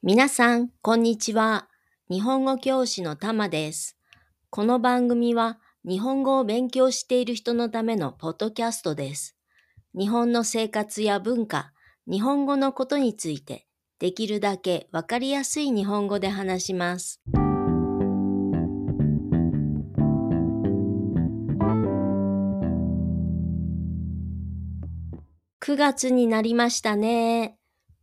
皆さん、こんにちは。日本語教師のたまです。この番組は日本語を勉強している人のためのポッドキャストです。日本の生活や文化、日本語のことについて、できるだけわかりやすい日本語で話します。9月になりましたね。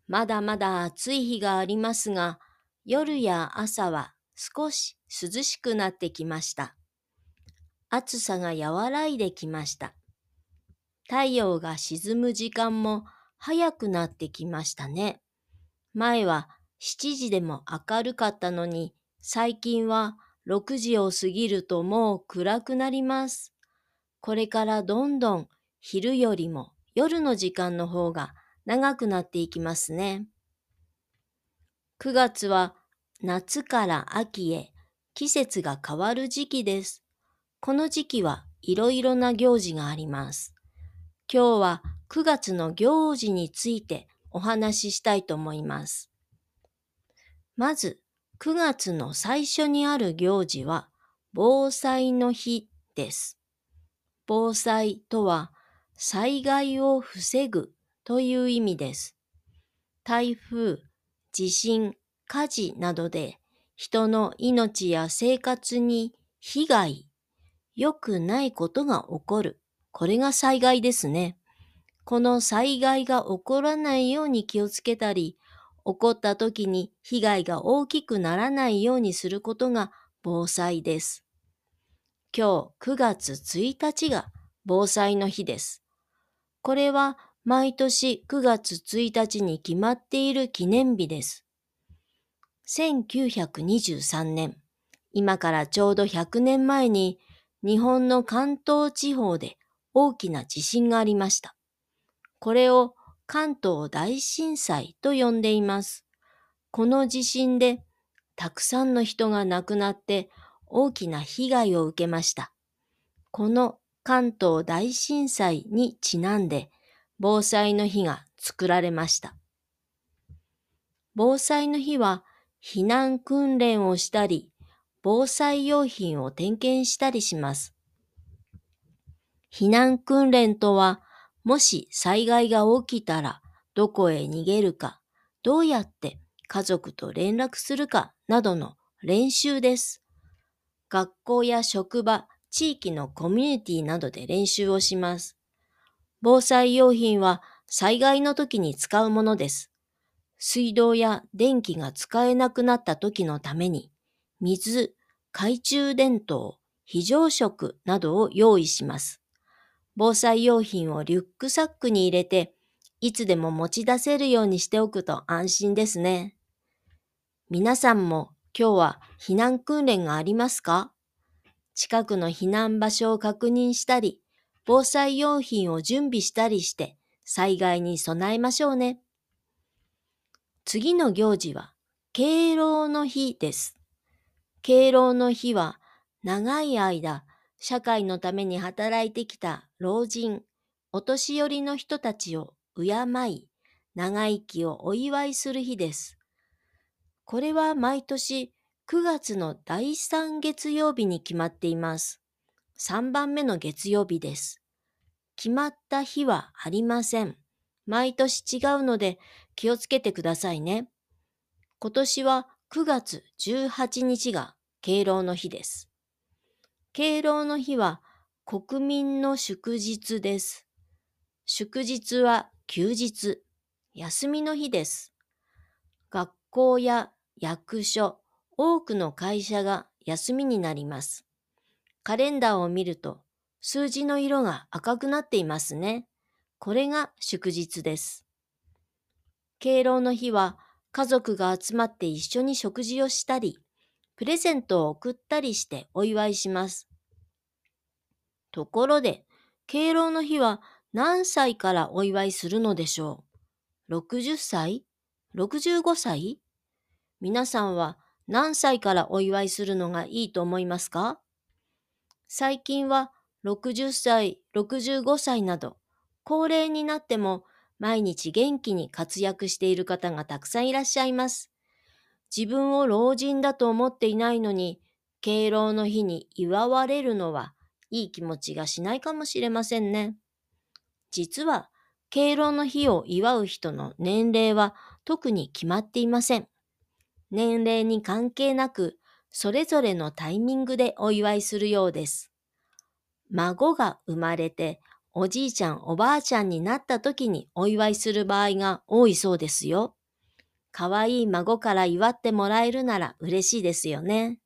まだまだ暑い日がありますが、夜や朝は少し涼しくなってきました。暑さが和らいできました。太陽が沈む時間も早くなってきましたね。前は7時でも明るかったのに、最近は6時を過ぎるともう暗くなります。これからどんどん昼よりも夜の時間の方が長くなっていきますね。9月は夏から秋へ季節が変わる時期です。この時期はいろいろな行事があります。今日は9月の行事についてお話ししたいと思います。まず、9月の最初にある行事は、防災の日です。防災とは、災害を防ぐという意味です。台風、地震、火事などで人の命や生活に被害、良くないことが起こる。これが災害ですね。この災害が起こらないように気をつけたり、起こった時に被害が大きくならないようにすることが防災です。今日9月1日が防災の日です。これは毎年9月1日に決まっている記念日です。1923年、今からちょうど100年前に日本の関東地方で大きな地震がありました。これを関東大震災と呼んでいます。この地震でたくさんの人が亡くなって大きな被害を受けました。この関東大震災にちなんで防災の日が作られました。防災の日は避難訓練をしたり防災用品を点検したりします。避難訓練とは、もし災害が起きたらどこへ逃げるか、どうやって家族と連絡するかなどの練習です。学校や職場、地域のコミュニティなどで練習をします。防災用品は災害の時に使うものです。水道や電気が使えなくなった時のために、水、懐中電灯、非常食などを用意します。防災用品をリュックサックに入れて、いつでも持ち出せるようにしておくと安心ですね。皆さんも今日は避難訓練がありますか？近くの避難場所を確認したり、防災用品を準備したりして災害に備えましょうね。次の行事は敬老の日です。敬老の日は長い間社会のために働いてきた老人、お年寄りの人たちを敬い、長生きをお祝いする日です。これは毎年9月の第3月曜日に決まっています。3番目の月曜日です。決まった日はありません。毎年違うので気をつけてくださいね。今年は9月18日が敬老の日です。敬老の日は国民の祝日です。祝日は休日、休みの日です。学校や役所、多くの会社が休みになります。カレンダーを見ると数字の色が赤くなっていますね。これが祝日です。敬老の日は家族が集まって一緒に食事をしたり、プレゼントを送ったりしてお祝いします。ところで、敬老の日は何歳からお祝いするのでしょう ?60 歳 ?65 歳？皆さんは何歳からお祝いするのがいいと思いますか？最近は60歳、65歳など、高齢になっても毎日元気に活躍している方がたくさんいらっしゃいます。自分を老人だと思っていないのに、敬老の日に祝われるのはいい気持ちがしないかもしれませんね。実は、敬老の日を祝う人の年齢は特に決まっていません。年齢に関係なく、それぞれのタイミングでお祝いするようです。孫が生まれて、おじいちゃんおばあちゃんになった時にお祝いする場合が多いそうですよ。かわいい孫から祝ってもらえるなら嬉しいですよね。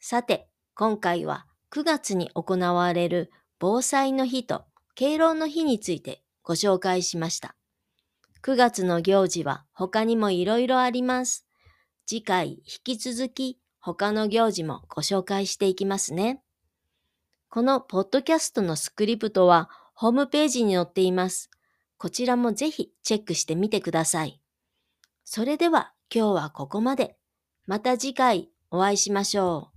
さて、今回は9月に行われる防災の日と敬老の日についてご紹介しました。9月の行事は他にもいろいろあります。次回引き続き他の行事もご紹介していきますね。このポッドキャストのスクリプトはホームページに載っています。こちらもぜひチェックしてみてください。それでは今日はここまで。また次回お会いしましょう。